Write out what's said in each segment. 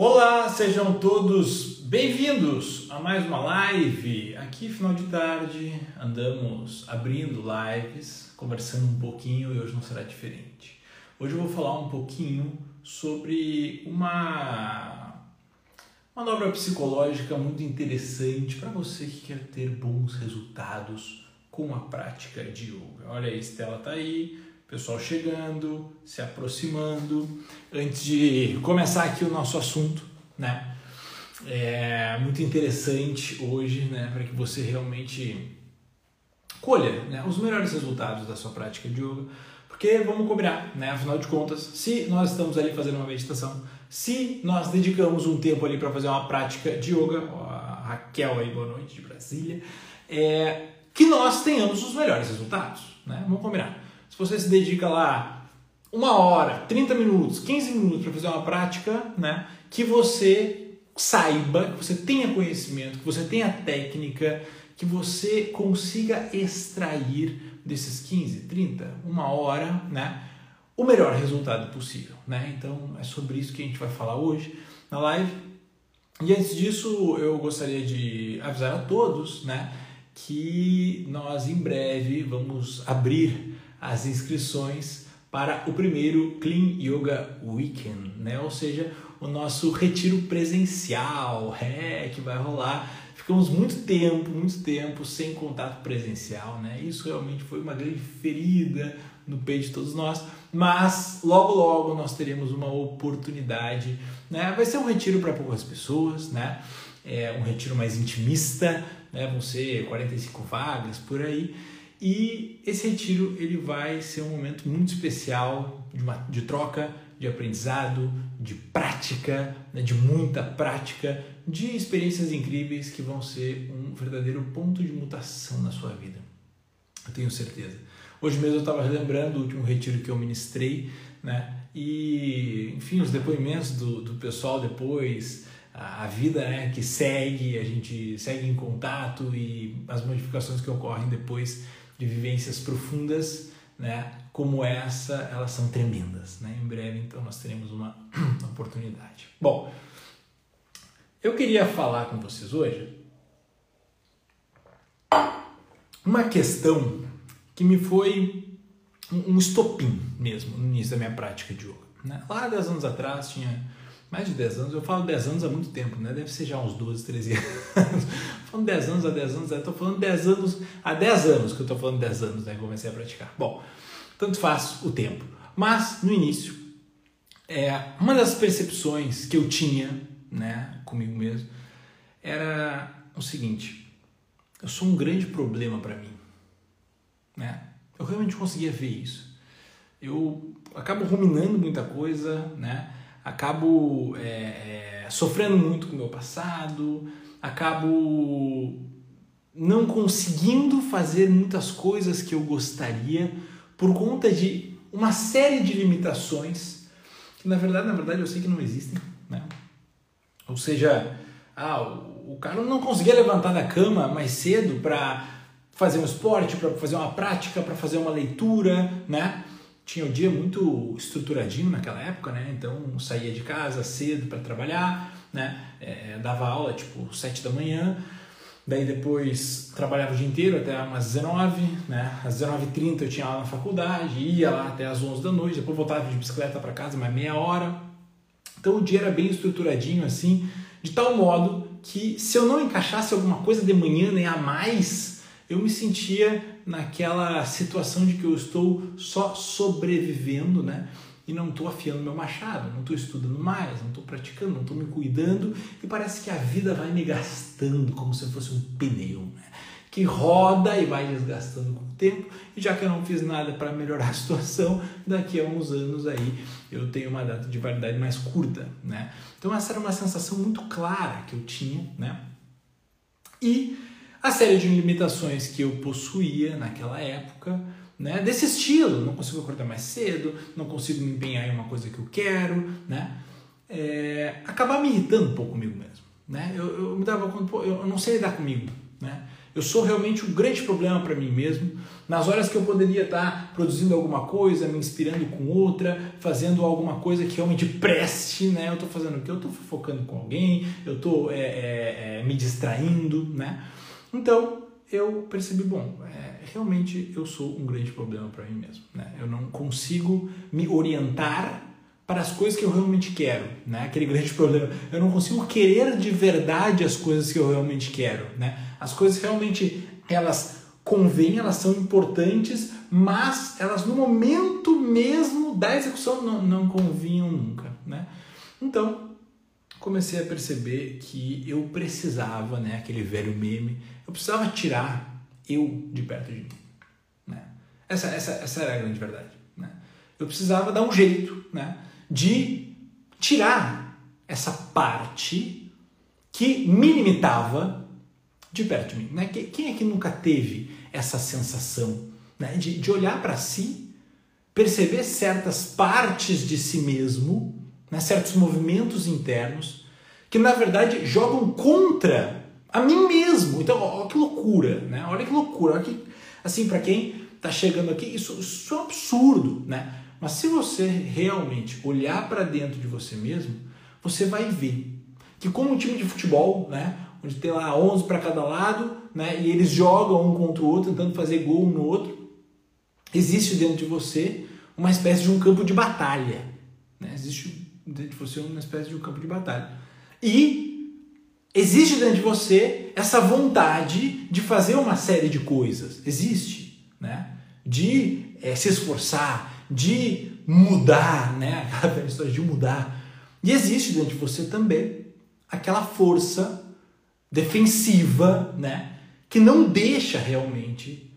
Olá, sejam todos bem-vindos a mais uma live. Aqui, final de tarde, andamos abrindo lives, conversando um pouquinho e hoje não será diferente. Hoje eu vou falar um pouquinho sobre uma manobra psicológica muito interessante para você que quer ter bons resultados com a prática de yoga. Olha, a Estela tá aí, pessoal chegando, se aproximando. Antes de começar aqui o nosso assunto, né? É muito interessante hoje, né, para que você realmente colha né, os melhores resultados da sua prática de yoga. Porque vamos combinar, né? Afinal de contas, se nós estamos ali fazendo uma meditação, se nós dedicamos um tempo ali para fazer uma prática de yoga, a Raquel aí, boa noite de Brasília, é, que nós tenhamos os melhores resultados, né? Vamos combinar. Se você se dedica lá uma hora, 30 minutos, 15 minutos para fazer uma prática, né? Que você saiba, que você tenha conhecimento, que você tenha técnica, que você consiga extrair desses 15, 30, uma hora, né? O melhor resultado possível, né? Então é sobre isso que a gente vai falar hoje na live. E antes disso, eu gostaria de avisar a todos, né? Que nós em breve vamos abrir as inscrições para o primeiro Clean Yoga Weekend, né? Ou seja, o nosso retiro presencial, é, que vai rolar. Ficamos muito tempo, muito tempo sem contato presencial, né? Isso realmente foi uma grande ferida no peito de todos nós, mas logo logo nós teremos uma oportunidade, né? Vai ser um retiro para poucas pessoas, né? É um retiro mais intimista, né? Vão ser 45 vagas por aí. E esse retiro ele vai ser um momento muito especial de, uma, de troca, de aprendizado, de prática, né, de muita prática, de experiências incríveis que vão ser um verdadeiro ponto de mutação na sua vida. Eu tenho certeza. Hoje mesmo eu estava relembrando o último retiro que eu ministrei, né? E, enfim, os depoimentos do, do pessoal depois, a, a vida né, que segue, a gente segue em contato e as modificações que ocorrem depois de vivências profundas, né, como essa, elas são tremendas. Né? Em breve, então, nós teremos uma oportunidade. Bom, eu queria falar com vocês hoje uma questão que me foi um estopim mesmo no início da minha prática de yoga. Né? Lá 10 anos atrás tinha mais de 10 anos, eu falo 10 anos há muito tempo, né? Deve ser já uns 12, 13 anos. Falando 10 anos há 10 anos, eu tô falando 10 anos, há 10 anos que eu tô falando 10 anos, né? Comecei a praticar. Bom, tanto faz o tempo. Mas, no início, é, uma das percepções que eu tinha, né, comigo mesmo, era o seguinte: eu sou um grande problema para mim, né? Eu realmente conseguia ver isso. Eu acabo ruminando muita coisa, né? acabo é, é, sofrendo muito com o meu passado, acabo não conseguindo fazer muitas coisas que eu gostaria por conta de uma série de limitações que na verdade, na verdade eu sei que não existem, né? Ou seja, ah, o, cara não conseguia levantar da cama mais cedo para fazer um esporte, para fazer uma prática, para fazer uma leitura, né? tinha o dia muito estruturadinho naquela época, né? Então saía de casa cedo para trabalhar, né? É, dava aula tipo sete da manhã, daí depois trabalhava o dia inteiro até umas 19, né? Às 19h30 eu tinha aula na faculdade, ia lá até às 11 da noite, depois voltava de bicicleta para casa mais meia hora. Então o dia era bem estruturadinho assim, de tal modo que se eu não encaixasse alguma coisa de manhã nem a mais, eu me sentia naquela situação de que eu estou só sobrevivendo, né? E não estou afiando meu machado, não estou estudando mais, não estou praticando, não estou me cuidando e parece que a vida vai me gastando como se fosse um pneu, né? que roda e vai desgastando com o tempo. E já que eu não fiz nada para melhorar a situação, daqui a uns anos aí eu tenho uma data de validade mais curta, né? Então essa era uma sensação muito clara que eu tinha, né? E a série de limitações que eu possuía naquela época, né, desse estilo, não consigo acordar mais cedo, não consigo me empenhar em uma coisa que eu quero, né, é, acabar me irritando um pouco comigo mesmo, né, eu, eu me dava conta, pô, eu não sei lidar comigo, né, Eu sou realmente um grande problema para mim mesmo. Nas horas que eu poderia estar produzindo alguma coisa, me inspirando com outra, fazendo alguma coisa que realmente preste, né? Eu estou fazendo o que? Eu estou focando com alguém, eu estou é, é, é, me distraindo, né? Então eu percebi, bom, é, realmente eu sou um grande problema para mim mesmo, né? Eu não consigo me orientar para as coisas que eu realmente quero, né? Aquele grande problema. Eu não consigo querer de verdade as coisas que eu realmente quero, né? As coisas realmente elas convêm, elas são importantes, mas elas no momento mesmo da execução não, não convinham nunca, né? Então, comecei a perceber que eu precisava, né, aquele velho meme, eu precisava tirar eu de perto de mim, né? Essa, essa, essa era a grande verdade, né? Eu precisava dar um jeito, né? de tirar essa parte que me limitava de perto de mim. Né? Quem é que nunca teve essa sensação né? de, de olhar para si, perceber certas partes de si mesmo, né? certos movimentos internos, que na verdade jogam contra a mim mesmo. Então, olha que loucura, né? Olha que loucura. Olha que, assim, para quem está chegando aqui, isso, isso é um absurdo, né? Mas se você realmente olhar para dentro de você mesmo, você vai ver que como um time de futebol, né, onde tem lá 11 para cada lado, né, e eles jogam um contra o outro, tentando fazer gol um no outro, existe dentro de você uma espécie de um campo de batalha. Né? Existe dentro de você uma espécie de um campo de batalha. E existe dentro de você essa vontade de fazer uma série de coisas. Existe, né? De é, se esforçar, de mudar, né? Aquela história de mudar. E existe dentro de você também aquela força defensiva, né? Que não deixa realmente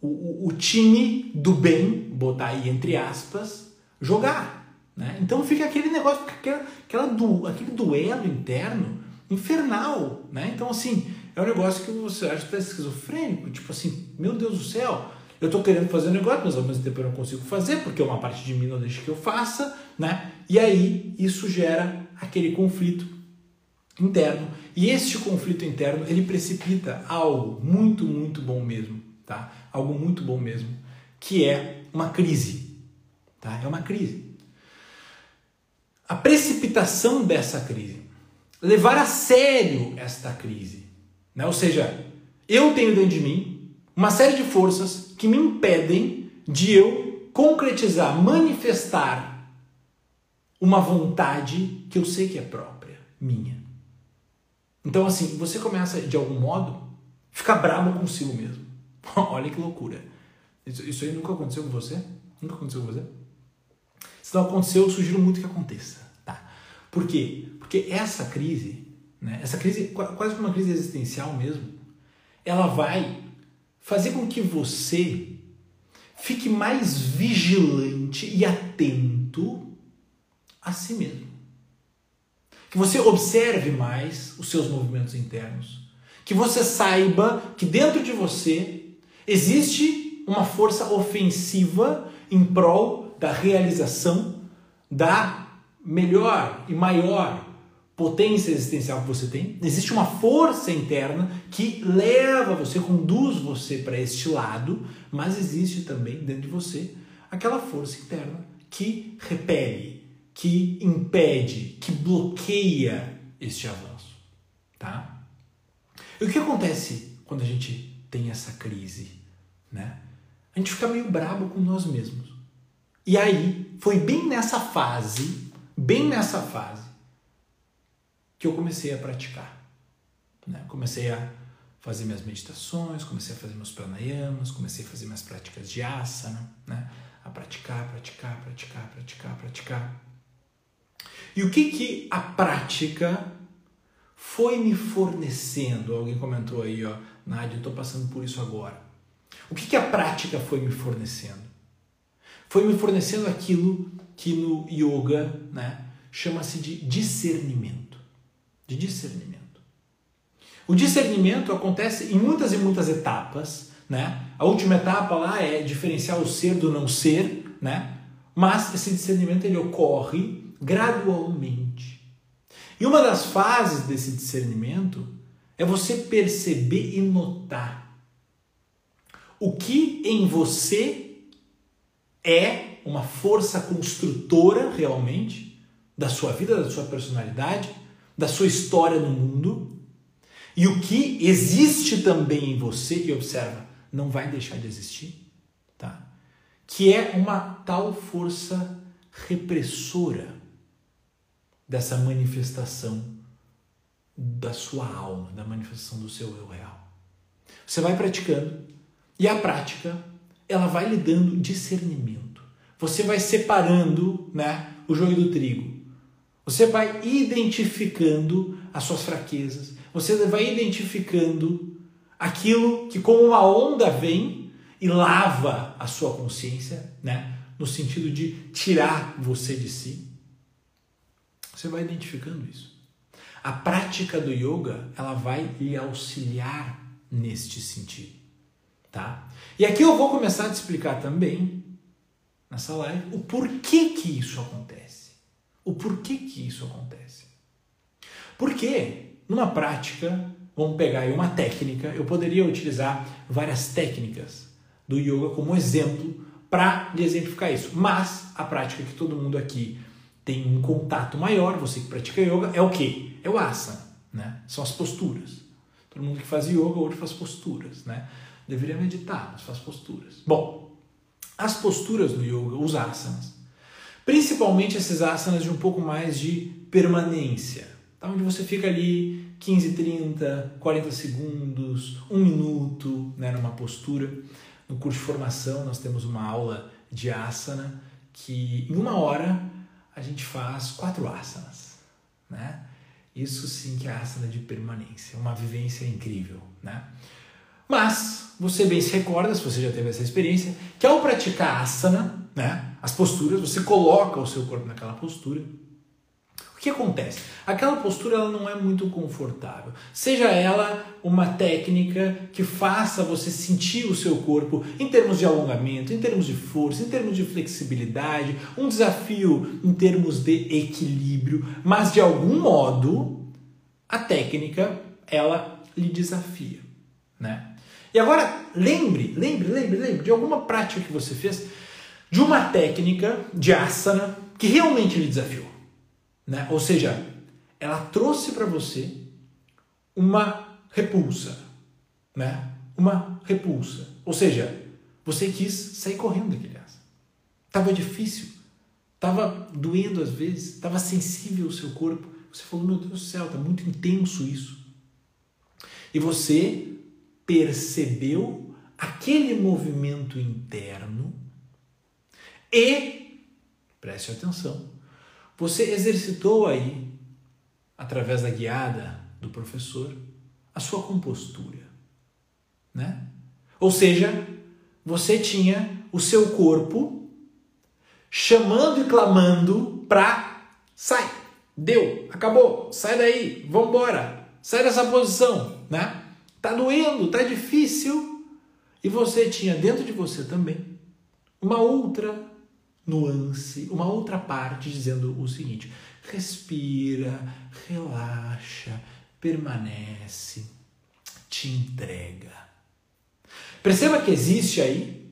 o, o, o time do bem, botar aí entre aspas, jogar. Né? Então fica aquele negócio, aquela, aquela du, aquele duelo interno infernal. Né? Então, assim, é um negócio que você acha que está esquizofrênico. Tipo assim, meu Deus do céu, eu estou querendo fazer um negócio, mas ao mesmo tempo eu não consigo fazer, porque uma parte de mim não deixa que eu faça, né? E aí isso gera aquele conflito interno. E este conflito interno, ele precipita algo muito, muito bom mesmo, tá? Algo muito bom mesmo, que é uma crise, tá? É uma crise. A precipitação dessa crise, levar a sério esta crise, né? Ou seja, eu tenho dentro de mim uma série de forças que me impedem de eu concretizar, manifestar uma vontade que eu sei que é própria, minha. Então, assim, você começa de algum modo ficar bravo consigo mesmo. Olha que loucura. Isso, isso aí nunca aconteceu com você? Nunca aconteceu com você? Se não aconteceu, eu sugiro muito que aconteça. Tá? Por quê? Porque essa crise, né, essa crise, quase uma crise existencial mesmo, ela vai fazer com que você fique mais vigilante e atento a si mesmo. Que você observe mais os seus movimentos internos. Que você saiba que dentro de você existe uma força ofensiva em prol da realização da melhor e maior potência existencial que você tem, existe uma força interna que leva você, conduz você para este lado, mas existe também dentro de você aquela força interna que repele, que impede, que bloqueia este avanço, tá? E o que acontece quando a gente tem essa crise, né? A gente fica meio brabo com nós mesmos. E aí, foi bem nessa fase, bem nessa fase, que eu comecei a praticar. Né? Comecei a fazer minhas meditações, comecei a fazer meus pranayamas, comecei a fazer minhas práticas de asana, né? a praticar, praticar, praticar, praticar, praticar. E o que que a prática foi me fornecendo? Alguém comentou aí, ó, Nádia, eu estou passando por isso agora. O que que a prática foi me fornecendo? Foi me fornecendo aquilo que no yoga, né, chama-se de discernimento de discernimento. O discernimento acontece em muitas e muitas etapas, né? A última etapa lá é diferenciar o ser do não ser, né? Mas esse discernimento ele ocorre gradualmente. E uma das fases desse discernimento é você perceber e notar o que em você é uma força construtora realmente da sua vida, da sua personalidade, da sua história no mundo, e o que existe também em você, e observa, não vai deixar de existir, tá? Que é uma tal força repressora dessa manifestação da sua alma, da manifestação do seu eu real. Você vai praticando e a prática ela vai lhe dando discernimento. Você vai separando, né, o joio do trigo. Você vai identificando as suas fraquezas. Você vai identificando aquilo que como uma onda vem e lava a sua consciência, né, no sentido de tirar você de si. Você vai identificando isso. A prática do yoga, ela vai lhe auxiliar neste sentido, tá? E aqui eu vou começar a te explicar também nessa live o porquê que isso acontece. O porquê que isso acontece. Porque numa prática, vamos pegar aí uma técnica, eu poderia utilizar várias técnicas do yoga como exemplo para exemplificar isso. Mas a prática que todo mundo aqui tem um contato maior, você que pratica yoga, é o que? É o asana, né? São as posturas. Todo mundo que faz yoga hoje faz posturas, né? Deveria meditar, mas faz posturas. Bom, as posturas do yoga, os asanas, principalmente esses asanas de um pouco mais de permanência, tá? onde você fica ali 15, 30, 40 segundos, um minuto, né, numa postura. No curso de formação nós temos uma aula de asana que em uma hora a gente faz quatro asanas, né? Isso sim que é asana de permanência, uma vivência incrível, né? Mas você bem se recorda, se você já teve essa experiência, que ao praticar asana, né, as posturas, você coloca o seu corpo naquela postura que acontece? Aquela postura ela não é muito confortável. Seja ela uma técnica que faça você sentir o seu corpo em termos de alongamento, em termos de força, em termos de flexibilidade, um desafio em termos de equilíbrio, mas de algum modo a técnica ela lhe desafia, né? E agora lembre, lembre, lembre, lembre de alguma prática que você fez de uma técnica de asana que realmente lhe desafiou. Né? Ou seja, ela trouxe para você uma repulsa, né? Uma repulsa. Ou seja, você quis sair correndo daquele asa. Tava difícil, tava doendo às vezes, tava sensível o seu corpo. Você falou, meu Deus do céu, tá muito intenso isso. E você percebeu aquele movimento interno e, preste atenção, você exercitou aí, através da guiada do professor, a sua compostura, né? Ou seja, você tinha o seu corpo chamando e clamando para sai, deu, acabou, sai daí, vamos embora, sai dessa posição, né? Tá doendo, tá difícil. E você tinha dentro de você também uma outra nuance, uma outra parte dizendo o seguinte: respira, relaxa, permanece, te entrega. Perceba que existe aí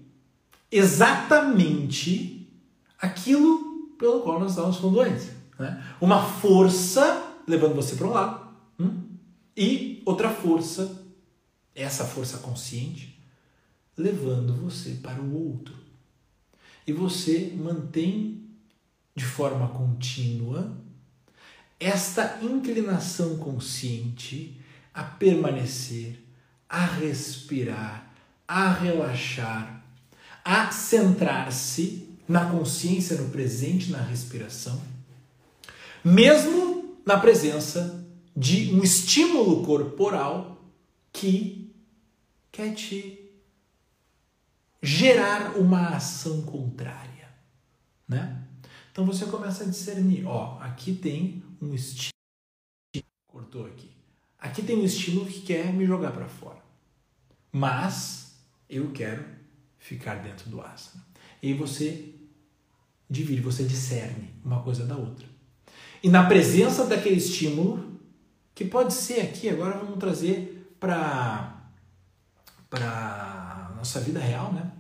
exatamente aquilo pelo qual nós estávamos falando antes. Né? Uma força levando você para um lado hum? e outra força, essa força consciente, levando você para o outro. E você mantém de forma contínua esta inclinação consciente a permanecer, a respirar, a relaxar, a centrar-se na consciência, no presente, na respiração, mesmo na presença de um estímulo corporal que quer te gerar uma ação contrária, né? Então você começa a discernir, ó, aqui tem um estímulo, cortou aqui. Aqui tem um estímulo que quer me jogar para fora. Mas eu quero ficar dentro do asana. E você divide, você discerne uma coisa da outra. E na presença daquele estímulo que pode ser aqui, agora vamos trazer para para nossa vida real, né?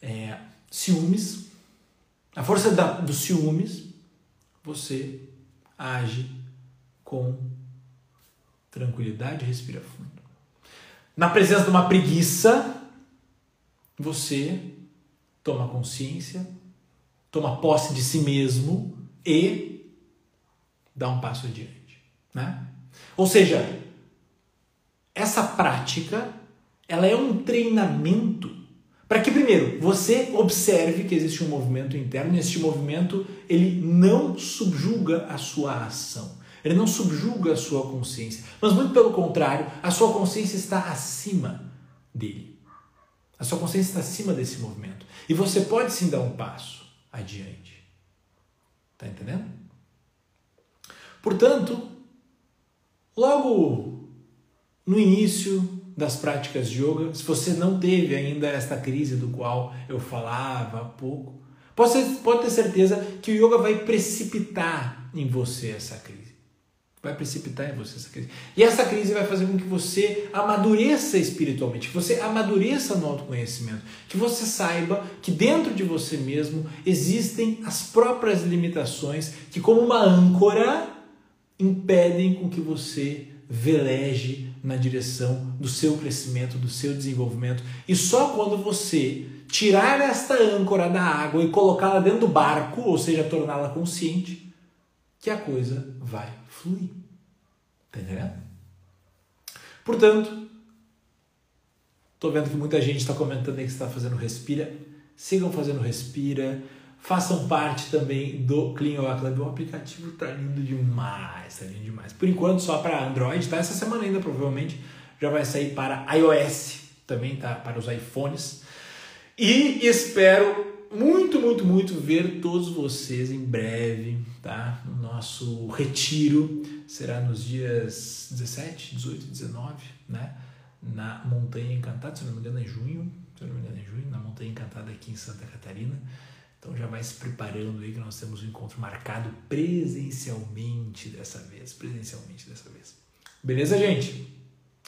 É, ciúmes, a força da, dos ciúmes, você age com tranquilidade, respira fundo. Na presença de uma preguiça, você toma consciência, toma posse de si mesmo e dá um passo adiante, né? Ou seja, essa prática, ela é um treinamento para que primeiro você observe que existe um movimento interno e este movimento ele não subjuga a sua ação. Ele não subjuga a sua consciência, mas muito pelo contrário, a sua consciência está acima dele. A sua consciência está acima desse movimento. E você pode sim dar um passo adiante. Tá entendendo? Portanto, logo no início das práticas de yoga, se você não teve ainda esta crise do qual eu falava há pouco, pode, ter certeza que o yoga vai precipitar em você essa crise. Vai precipitar em você essa crise. E essa crise vai fazer com que você amadureça espiritualmente, que você amadureça no autoconhecimento, que você saiba que dentro de você mesmo existem as próprias limitações que, como uma âncora, impedem com que você veleje na direção do seu crescimento, do seu desenvolvimento. E só quando você tirar esta âncora da água e colocá-la dentro do barco, ou seja, torná-la consciente, que a coisa vai fluir. Tá entendendo? Portanto, estou vendo que muita gente está comentando aí que está fazendo respira. Sigam fazendo respira façam parte também do Clean Yoga Club. O aplicativo tá lindo demais, tá lindo demais. Por enquanto só para Android, tá? Essa semana ainda provavelmente já vai sair para iOS, também tá para os iPhones. E espero muito, muito, muito ver todos vocês em breve, tá? No nosso retiro, será nos dias 17, 18, 19, né? Na Montanha Encantada, se não me engano é junho, se não me engano é junho, na Montanha Encantada aqui em Santa Catarina. Então já vai se preparando aí que nós temos um encontro marcado presencialmente dessa vez, presencialmente dessa vez. Beleza, gente?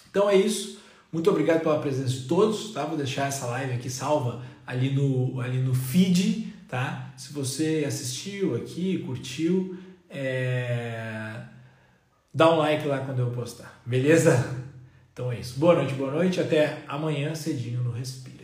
Então é isso. Muito obrigado pela presença de todos, tá? Vou deixar essa live aqui salva ali no, ali no feed, tá? Se você assistiu aqui, curtiu, é... dá um like lá quando eu postar, beleza? Então é isso. Boa noite, boa noite. Até amanhã cedinho no Respira.